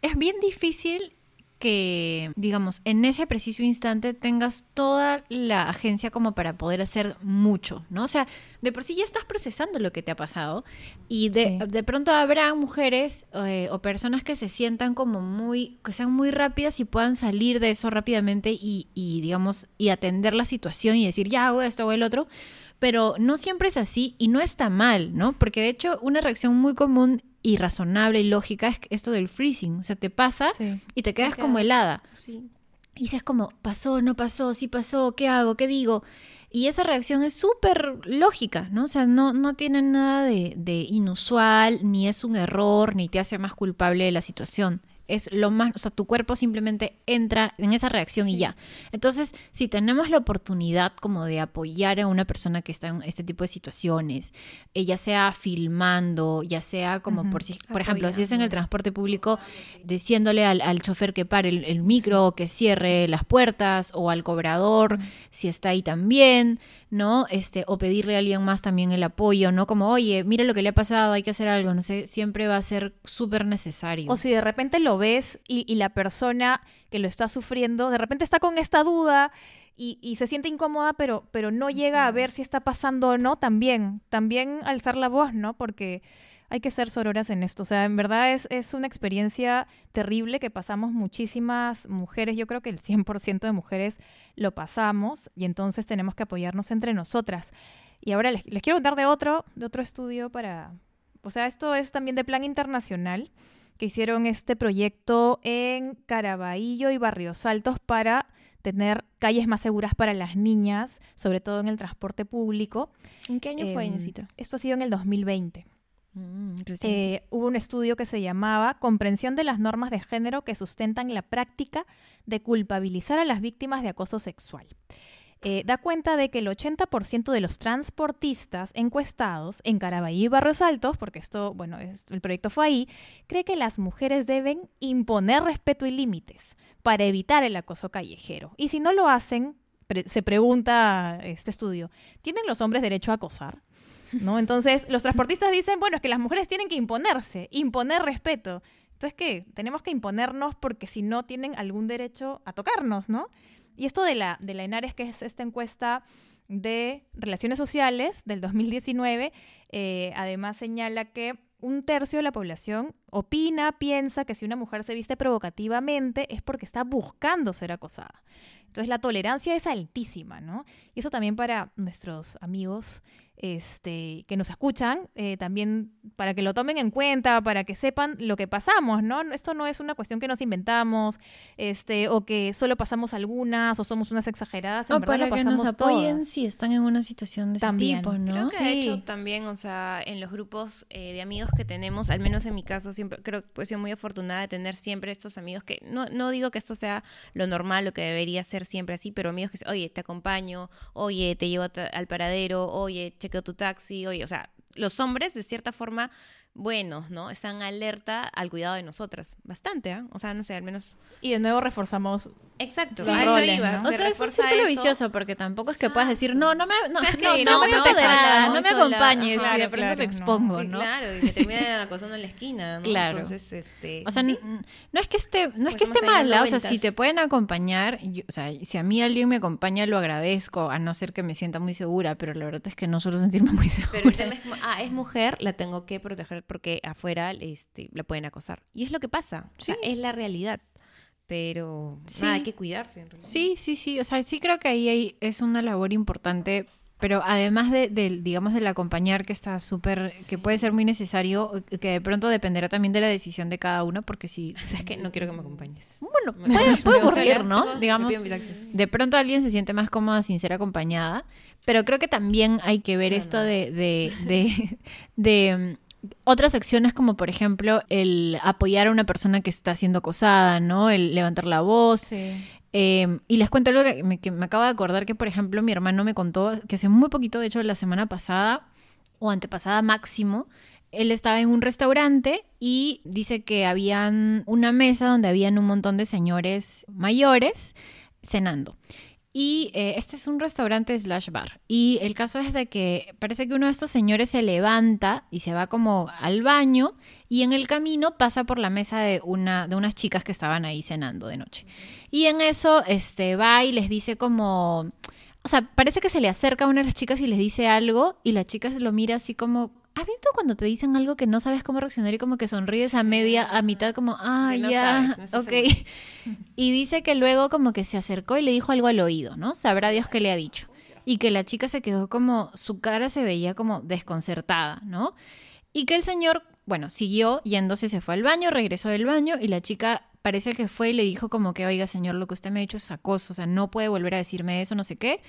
es bien difícil que, digamos, en ese preciso instante tengas toda la agencia como para poder hacer mucho, ¿no? O sea, de por sí ya estás procesando lo que te ha pasado y de, Sí. de pronto habrá mujeres eh, o personas que se sientan como muy, que sean muy rápidas y puedan salir de eso rápidamente y, y, digamos, y atender la situación y decir, ya hago esto o el otro. Pero no siempre es así y no está mal, ¿no? Porque de hecho una reacción muy común y razonable y lógica es esto del freezing. O sea, te pasa Sí. y te quedas Te como helada. Sí. Y dices como, pasó, no pasó, sí pasó, ¿qué hago? ¿Qué digo? Y esa reacción es súper lógica, ¿no? O sea, no, no tiene nada de, de inusual, ni es un error, ni te hace más culpable de la situación. Es lo más, o sea, tu cuerpo simplemente entra en esa reacción y ya. Entonces, si tenemos la oportunidad como de apoyar a una persona que está en este tipo de situaciones, eh, ya sea filmando, ya sea como por si, por ejemplo, si es en el transporte público, diciéndole al, al chofer que pare el, el micro, o que cierre las puertas, o al cobrador, si está ahí también, ¿no? Este, o pedirle a alguien más también el apoyo, ¿no? Como, oye, mira lo que le ha pasado, hay que hacer algo, no sé, siempre va a ser súper necesario. O si de repente lo ves y, y la persona que lo está sufriendo, de repente está con esta duda y, y se siente incómoda, pero, pero no llega a ver si está pasando o no, también, también alzar la voz, ¿no? Porque hay que ser sororas en esto. O sea, en verdad es, es una experiencia terrible que pasamos muchísimas mujeres. Yo creo que el 100% de mujeres lo pasamos y entonces tenemos que apoyarnos entre nosotras. Y ahora les, les quiero contar de otro, de otro estudio para... O sea, esto es también de plan internacional que hicieron este proyecto en Caraballo y Barrios Altos para tener calles más seguras para las niñas, sobre todo en el transporte público. ¿En qué año fue, Em, Inesita? Esto ha sido en el 2020. Mm. Eh, hubo un estudio que se llamaba Comprensión de las normas de género que sustentan la práctica de culpabilizar a las víctimas de acoso sexual. Eh, da cuenta de que el 80% de los transportistas encuestados en Caraballo y Barrios Altos, porque esto, bueno, es- el proyecto fue ahí, cree que las mujeres deben imponer respeto y límites para evitar el acoso callejero. Y si no lo hacen, se pregunta este estudio, ¿tienen los hombres derecho a acosar? ¿No? Entonces, los transportistas dicen, bueno, es que las mujeres tienen que imponerse, imponer respeto. Entonces, ¿qué? Tenemos que imponernos porque si no tienen algún derecho a tocarnos, ¿no? Y esto de la, de la ENARES, que es esta encuesta de relaciones sociales del 2019, eh, además señala que un tercio de la población opina, piensa que si una mujer se viste provocativamente es porque está buscando ser acosada. Entonces la tolerancia es altísima, ¿no? Y eso también para nuestros amigos este, que nos escuchan, eh, también para que lo tomen en cuenta, para que sepan lo que pasamos, ¿no? Esto no es una cuestión que nos inventamos, este, o que solo pasamos algunas, o somos unas exageradas, en o verdad para lo que nos pasamos apoyen todas. si están en una situación de También. ese tipo, ¿no? Creo que de Sí. hecho también, o sea, en los grupos eh, de amigos que tenemos, al menos en mi caso, siempre creo que he sido muy afortunada de tener siempre estos amigos que no, no digo que esto sea lo normal, lo que debería ser siempre así, pero amigos que dicen, oye, te acompaño, oye, te llevo al paradero, oye, chequeo tu taxi, oye, o sea, los hombres de cierta forma buenos, ¿no? Están alerta al cuidado de nosotras, bastante, ¿ah? O sea, no sé, al menos Y de nuevo reforzamos Exacto, Sí. a eso roles, iba. ¿no? O se sea, es un círculo eso. vicioso porque tampoco es que puedas decir, no, no me, no, ¿Sabes no, qué? no No, me empoderada, no me sola. acompañes y de Claro, pronto me claro, expongo, Y ¿no? Claro, y me terminan acosando en la esquina, ¿no? Claro. Entonces, este... O sea, no es que esté, no es Porque que esté mala, o sea, si te pueden acompañar, yo- o sea, si a mí alguien me acompaña, lo agradezco, a no ser que me sienta muy segura, pero la verdad es que no suelo sentirme muy segura. Pero el tema es como, ah, es mujer, la tengo que proteger porque afuera este, la pueden acosar. Y es lo que pasa. O sea, Sí. es la realidad. Pero Sí. nada, hay que cuidarse. en realidad. Sí, sí, sí. O sea, sí creo que ahí hay- es una labor importante. Pero además de, del, digamos, del acompañar que está súper, que puede ser muy necesario, que de pronto dependerá también de la decisión de cada uno, porque si, ¿Sabes qué? No quiero que me acompañes. bueno, Me- puede, puede ocurrir, ¿no? Digamos, de pronto alguien se siente más cómoda sin ser acompañada, pero creo que también hay que ver No, esto no. de, de, de, de, mm, otras acciones como por ejemplo el apoyar a una persona que está siendo acosada, ¿no? El levantar la voz. Sí. Eh, y les cuento algo que me, que me acabo de acordar que, por ejemplo, mi hermano me contó que hace muy poquito, de hecho, la semana pasada o antepasada máximo, él estaba en un restaurante y dice que habían una mesa donde habían un montón de señores mayores cenando. Y eh, este es un restaurante slash bar. Y el caso es de que parece que uno de estos señores se levanta y se va como al baño y en el camino pasa por la mesa de, una, de unas chicas que estaban ahí cenando de noche. Y en eso este, va y les dice como... O sea, parece que se le acerca a una de las chicas y les dice algo y la chica se lo mira así como, ¿Has visto cuando te dicen algo que no sabes cómo reaccionar y como que sonríes a media, a mitad como, ah, ya, ok. Y dice que luego como que se acercó y le dijo algo al oído, ¿no? Sabrá Dios qué le ha dicho. Y que la chica se quedó como, su cara se veía como desconcertada, ¿no? Y que el señor, bueno, siguió yéndose, se fue al baño, regresó del baño y la chica parece que fue y le dijo como que, oiga, señor, lo que usted me ha dicho es acoso, o sea, no puede volver a decirme eso, no sé qué.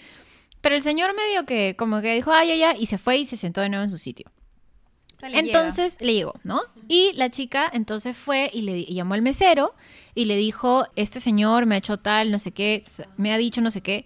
Pero el señor medio que como que dijo, ay, ay, ay, y se fue y se sentó de nuevo en su sitio entonces le llegó, ¿no? Y la chica entonces fue y le llamó al mesero y le dijo, este señor me ha hecho tal, no sé qué, me ha dicho no sé qué.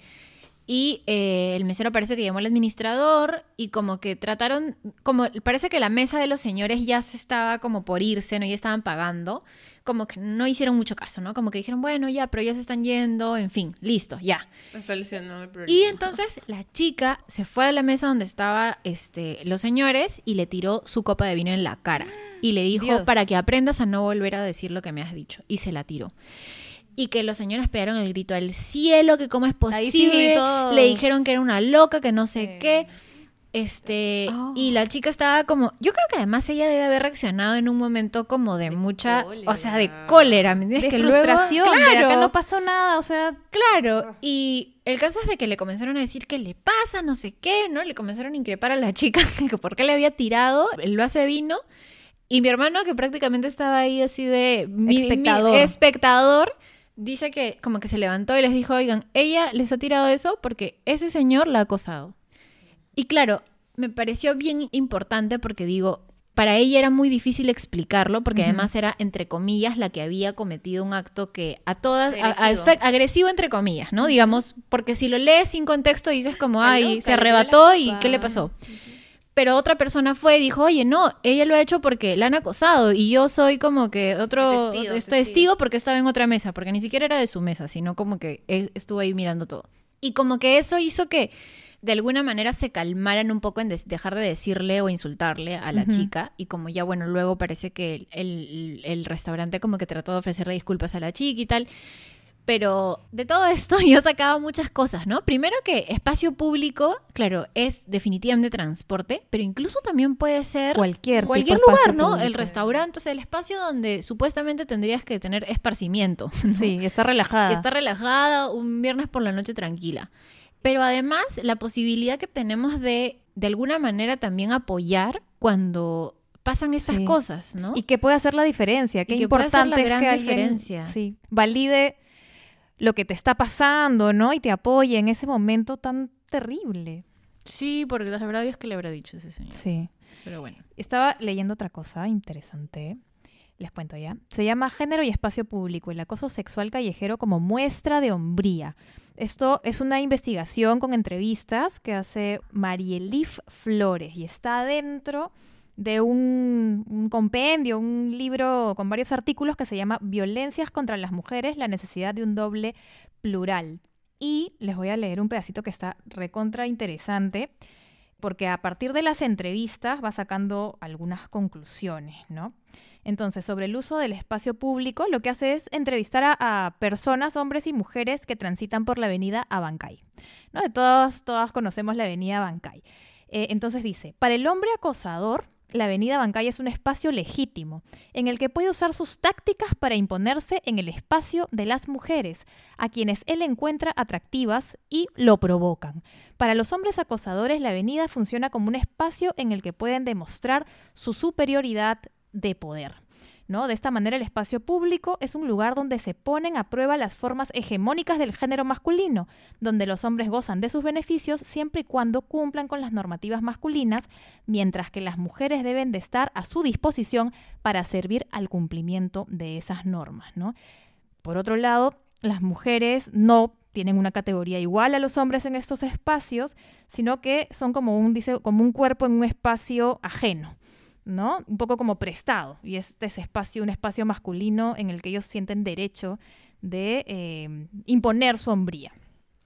Y eh, el mesero parece que llamó al administrador y como que trataron, como parece que la mesa de los señores ya se estaba como por irse, ¿no? Ya estaban pagando como que no hicieron mucho caso, ¿no? Como que dijeron, bueno, ya, pero ya se están yendo, en fin, listo, ya. Solucionó el problema. Y entonces la chica se fue a la mesa donde estaban este, los señores y le tiró su copa de vino en la cara. Y le dijo, para que aprendas a no volver a decir lo que me has dicho. Y se la tiró y que los señores pegaron el grito al cielo, que cómo es posible, le dijeron que era una loca, que no sé qué. Este, y la chica estaba como, yo creo que además ella debe haber reaccionado en un momento como de, mucha, o sea, de cólera, ¿me entiendes? De frustración, claro, de no pasó nada, o sea, claro, ah. y el caso es de que le comenzaron a decir qué le pasa, no sé qué, ¿no? Le comenzaron a increpar a la chica que por qué le había tirado vaso de vino. Y mi hermano, que prácticamente estaba ahí así de espectador. espectador, dice que como que se levantó y les dijo, oigan, ella les ha tirado eso porque ese señor la ha acosado. Y claro, me pareció bien importante porque digo, para ella era muy difícil explicarlo porque además era, entre comillas, la que había cometido un acto que a todas, agresivo, entre comillas, ¿no? Digamos, porque si lo lees sin contexto dices como, ay, se arrebató y ¿qué le pasó? Pero otra persona fue y dijo, oye, no, ella lo ha hecho porque la han acosado y yo soy como que otro testigo, testigo porque estaba en otra mesa, porque ni siquiera era de su mesa, sino como que estuvo ahí mirando todo. Y como que eso hizo que de alguna manera se calmaran un poco en dejar de decirle o insultarle a la chica y como ya bueno, luego parece que el, el, restaurante como que trató de ofrecerle disculpas a la chica y tal. Pero de todo esto yo sacaba muchas cosas, ¿no? Primero que espacio público, claro, es definitivamente transporte, pero incluso también puede ser cualquier, cualquier lugar, ¿no? El restaurante, o sea, el espacio donde supuestamente tendrías que tener esparcimiento. Sí, está relajada. Está relajada, un viernes por la noche tranquila. Pero además, la posibilidad que tenemos de, de alguna manera, también apoyar cuando pasan estas cosas, ¿no? Y que puede hacer la diferencia. Qué importante es que diferencia. sí, valide lo que te está pasando, ¿no? Y te apoye en ese momento tan terrible. Sí, porque la verdad es que le habrá dicho ese señor. Sí. Pero bueno. Estaba leyendo otra cosa interesante. Les cuento ya. Se llama Género y Espacio Público, el acoso sexual callejero como muestra de hombría. Esto es una investigación con entrevistas que hace Marielif Flores y está dentro de un, compendio, un libro con varios artículos que se llama Violencias contra las mujeres, la necesidad de un doble plural. Y les voy a leer un pedacito que está recontra interesante, porque a partir de las entrevistas va sacando algunas conclusiones, ¿no? Entonces, sobre el uso del espacio público, lo que hace es entrevistar a, personas, hombres y mujeres que transitan por la avenida Abancay. ¿no? De todas, todas conocemos la avenida Abancay. Eh, entonces dice, para el hombre acosador, la avenida Bancay es un espacio legítimo, en el que puede usar sus tácticas para imponerse en el espacio de las mujeres, a quienes él encuentra atractivas y lo provocan. Para los hombres acosadores, la avenida funciona como un espacio en el que pueden demostrar su superioridad, de poder. ¿No? De esta manera, el espacio público es un lugar donde se ponen a prueba las formas hegemónicas del género masculino, donde los hombres gozan de sus beneficios siempre y cuando cumplan con las normativas masculinas, mientras que las mujeres deben de estar a su disposición para servir al cumplimiento de esas normas. ¿no? Por otro lado, las mujeres no tienen una categoría igual a los hombres en estos espacios, sino que son como un, dice, como un cuerpo en un espacio ajeno. ¿No? Un poco como prestado. Y este es espacio, un espacio masculino en el que ellos sienten derecho de eh, imponer su hombría.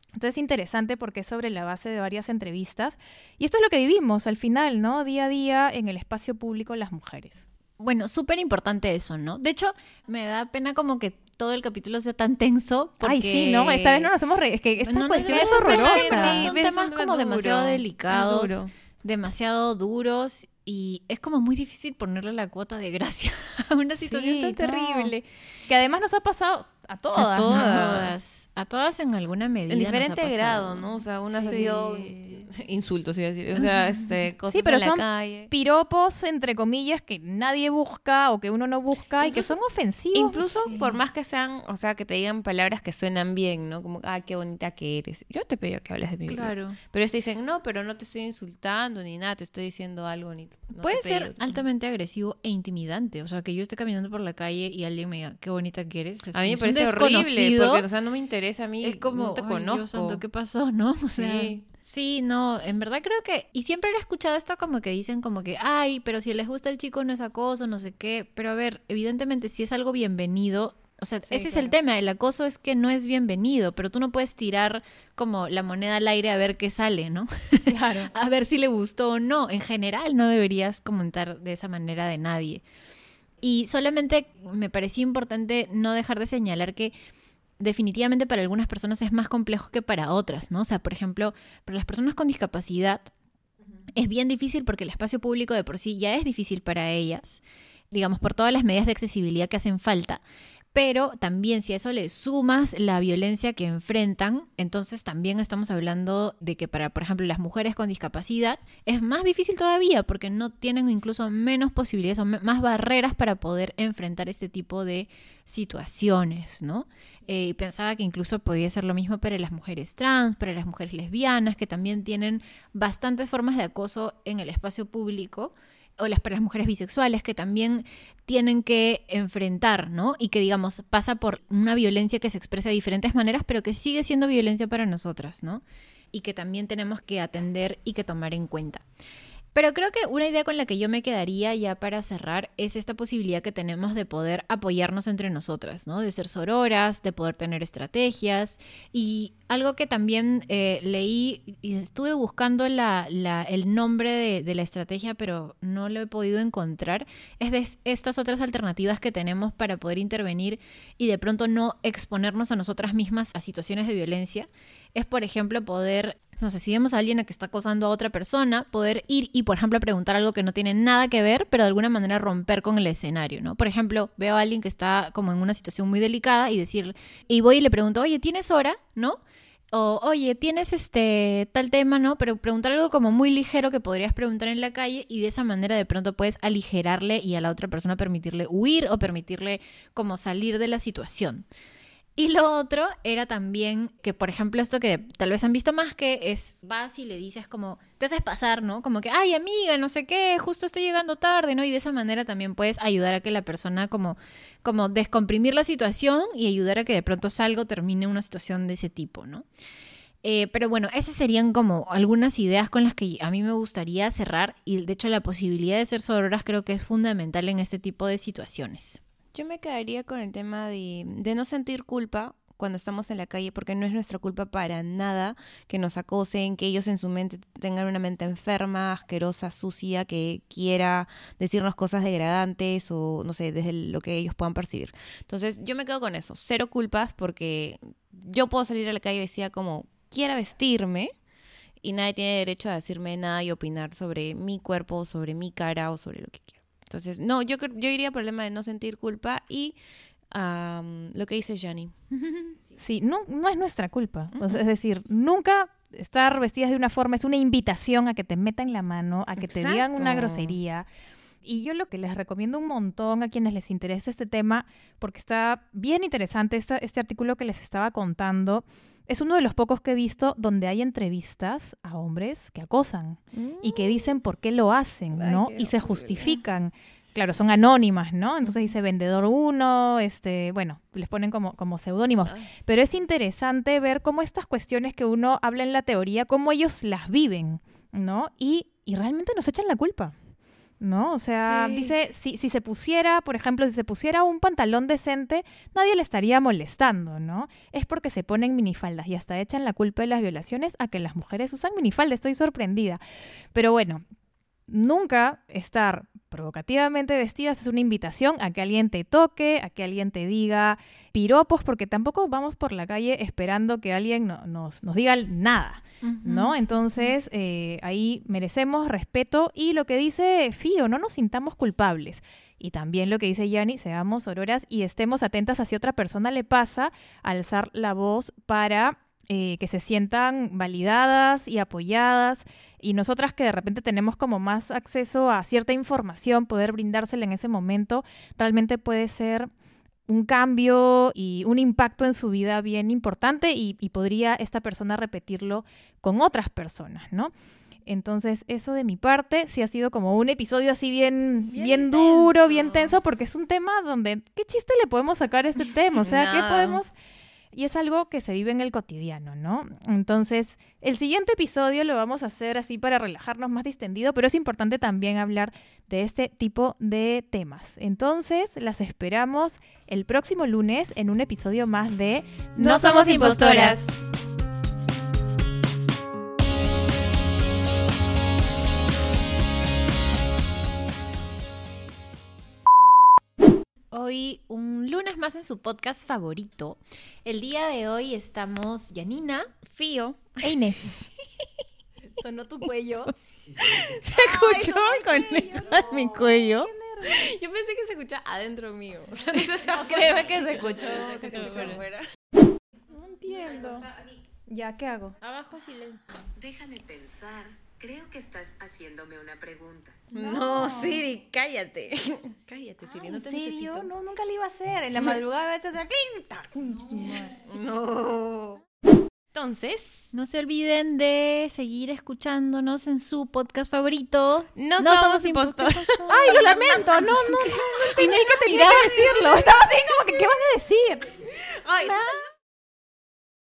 Entonces es interesante porque es sobre la base de varias entrevistas. Y esto es lo que vivimos al final, ¿no? Día a día en el espacio público las mujeres. Bueno, súper importante eso, ¿no? De hecho, me da pena como que todo el capítulo sea tan tenso. Porque... Ay, sí, no, esta vez no nos hemos reído. Es que esta No, cuestión no, horrorosa. Son temas como demasiado delicados, demasiado duros y es como muy difícil ponerle la cuota de gracia a una situación Sí, tan no. terrible. Que además nos ha pasado a todas. A ¿no? todas. A todas, a todas en alguna medida. En nos ha diferente grado, ¿no? O sea, unas Sí. ha sido insultos, iba a decir. O sea, este, cosas pero en la son calle. Piropos, entre comillas, que nadie busca o que uno no busca y que son ofensivos. Incluso Sí. por más que sean, o sea, que te digan palabras que suenan bien, ¿no? Como, ah, qué bonita que eres. Yo te pido que hables de mi belleza. Claro. Pero ellos te dicen, no, pero no te estoy insultando ni nada, te estoy diciendo algo. Ni, no Puede ser altamente agresivo e intimidante. O sea, que yo esté caminando por la calle y alguien me diga, qué bonita que eres. A mí me parece horrible, porque, o sea, no me interesa a mí, es como, no te "Ay, conozco. Dios santo, ¿qué pasó, no? O sea, Sí. sí. no, en verdad creo que, y siempre he escuchado esto como que dicen como que, ay, pero si les gusta el chico no es acoso, no sé qué, pero a ver, evidentemente si es algo bienvenido, o sea, Sí, ese es el tema, el acoso es que no es bienvenido, pero tú no puedes tirar como la moneda al aire a ver qué sale, ¿no? Claro. a ver si le gustó o no. En general no deberías comentar de esa manera de nadie. Y solamente me parecía importante no dejar de señalar que definitivamente para algunas personas es más complejo que para otras, ¿no? O sea, por ejemplo, para las personas con discapacidad es bien difícil porque el espacio público de por sí ya es difícil para ellas, digamos, por todas las medidas de accesibilidad que hacen falta. Pero también si a eso le sumas la violencia que enfrentan, entonces también estamos hablando de que para, por ejemplo, las mujeres con discapacidad es más difícil todavía porque no tienen incluso menos posibilidades o más barreras para poder enfrentar este tipo de situaciones, ¿no? Eh, pensaba que incluso podía ser lo mismo para las mujeres trans, para las mujeres lesbianas, que también tienen bastantes formas de acoso en el espacio público o las para las mujeres bisexuales que también tienen que enfrentar, ¿no? Y que digamos pasa por una violencia que se expresa de diferentes maneras, pero que sigue siendo violencia para nosotras, ¿no? Y que también tenemos que atender y que tomar en cuenta. Pero creo que una idea con la que yo me quedaría ya para cerrar es esta posibilidad que tenemos de poder apoyarnos entre nosotras, ¿no? De ser sororas, de poder tener estrategias. Y algo que también eh, leí y estuve buscando el nombre de, de la estrategia, pero no lo he podido encontrar, es de es- estas otras alternativas que tenemos para poder intervenir y de pronto no exponernos a nosotras mismas a situaciones de violencia. Es, por ejemplo, poder, no sé, si vemos a alguien a que está acosando a otra persona, poder ir y, por ejemplo, preguntar algo que no tiene nada que ver, pero de alguna manera romper con el escenario, ¿no? Por ejemplo, veo a alguien que está como en una situación muy delicada y decir, y voy y le pregunto, oye, ¿tienes hora? ¿No? O, oye, tienes este tal tema, ¿no? Pero preguntar algo como muy ligero que podrías preguntar en la calle y de esa manera de pronto puedes aligerarle y a la otra persona permitirle huir o permitirle como salir de la situación. Y lo otro era también que, por ejemplo, esto que tal vez han visto más que es, vas y le dices como, te haces pasar, ¿no? Como que, ay, amiga, no sé qué, justo estoy llegando tarde, ¿no? Y de esa manera también puedes ayudar a que la persona como, como descomprimir la situación y ayudar a que de pronto salga termine una situación de ese tipo, ¿no? Eh, pero bueno, esas serían como algunas ideas con las que a mí me gustaría cerrar y de hecho la posibilidad de ser sororas creo que es fundamental en este tipo de situaciones. Yo me quedaría con el tema de, no sentir culpa cuando estamos en la calle, porque no es nuestra culpa para nada que nos acosen, que ellos en su mente tengan una mente enferma, asquerosa, sucia, que quiera decirnos cosas degradantes o no sé, desde lo que ellos puedan percibir. Entonces, yo me quedo con eso, cero culpas, porque yo puedo salir a la calle vestida como quiera vestirme y nadie tiene derecho a decirme nada y opinar sobre mi cuerpo, sobre mi cara o sobre lo que quiera. Entonces, no, yo, yo iría por el tema de no sentir culpa y lo que dice Jani. Sí, no, no es nuestra culpa. Es decir, nunca estar vestidas de una forma es una invitación a que te metan la mano, a que te digan una grosería. Y yo lo que les recomiendo un montón a quienes les interese este tema, porque está bien interesante esta- este artículo que les estaba contando, es uno de los pocos que he visto donde hay entrevistas a hombres que acosan y que dicen por qué lo hacen, Ay, ¿no? Y se horrible. justifican. Claro, son anónimas, ¿no? Entonces dice vendedor uno, este, bueno, les ponen como, como seudónimos. Pero es interesante ver cómo estas cuestiones que uno habla en la teoría, cómo ellos las viven, ¿no? Y, y realmente nos echan la culpa. ¿No? O sea, Sí. dice, si, si se pusiera, por ejemplo, si se pusiera un pantalón decente, nadie le estaría molestando, ¿no? Es porque se ponen minifaldas y hasta echan la culpa de las violaciones a que las mujeres usan minifalda. Estoy sorprendida. Pero bueno, nunca estar provocativamente vestidas es una invitación a que alguien te toque, a que alguien te diga piropos, porque tampoco vamos por la calle esperando que alguien no- nos, nos diga nada. ¿no? Entonces, eh, ahí merecemos respeto y lo que dice Fío, no nos sintamos culpables. Y también lo que dice Yanni, seamos auroras y estemos atentas a si otra persona le pasa alzar la voz para eh, que se sientan validadas y apoyadas. Y nosotras que de repente tenemos como más acceso a cierta información, poder brindársela en ese momento, realmente puede ser un cambio y un impacto en su vida bien importante y, y podría esta persona repetirlo con otras personas, ¿no? Entonces, eso de mi parte sí ha sido como un episodio así bien, bien, Bien duro, bien tenso, porque es un tema donde, ¿qué chiste le podemos sacar a este tema? O sea, ¿qué podemos...? Y es algo que se vive en el cotidiano, ¿no? Entonces, el siguiente episodio lo vamos a hacer así para relajarnos más distendido, pero es importante también hablar de este tipo de temas. Entonces, las esperamos el próximo lunes en un episodio más de No somos impostoras. Hoy, un lunes más en su podcast favorito. El día de hoy estamos Yanina. Fío. E Inés. Sonó tu cuello. Se escuchó mi conejo en mi cuello. Yo pensé que se escuchaba adentro mío. O sea, no sé si Créeme que se escuchó. se escuchó afuera. No entiendo. Ya, ¿qué hago? Abajo silencio. Déjame pensar. Creo que estás haciéndome una pregunta. No, Siri, cállate. Cállate, Siri, no ¿En te serio? necesito. No, nunca lo iba a hacer. En la madrugada a veces suena No. Entonces, No se olviden de seguir escuchándonos en su podcast favorito. No somos impo- impostoras. ¿Qué pasó? Ay, lo lamento. No, no, no. no entendí que tenía que decirlo. Estaba así como que, ¿qué van a decir? Ay.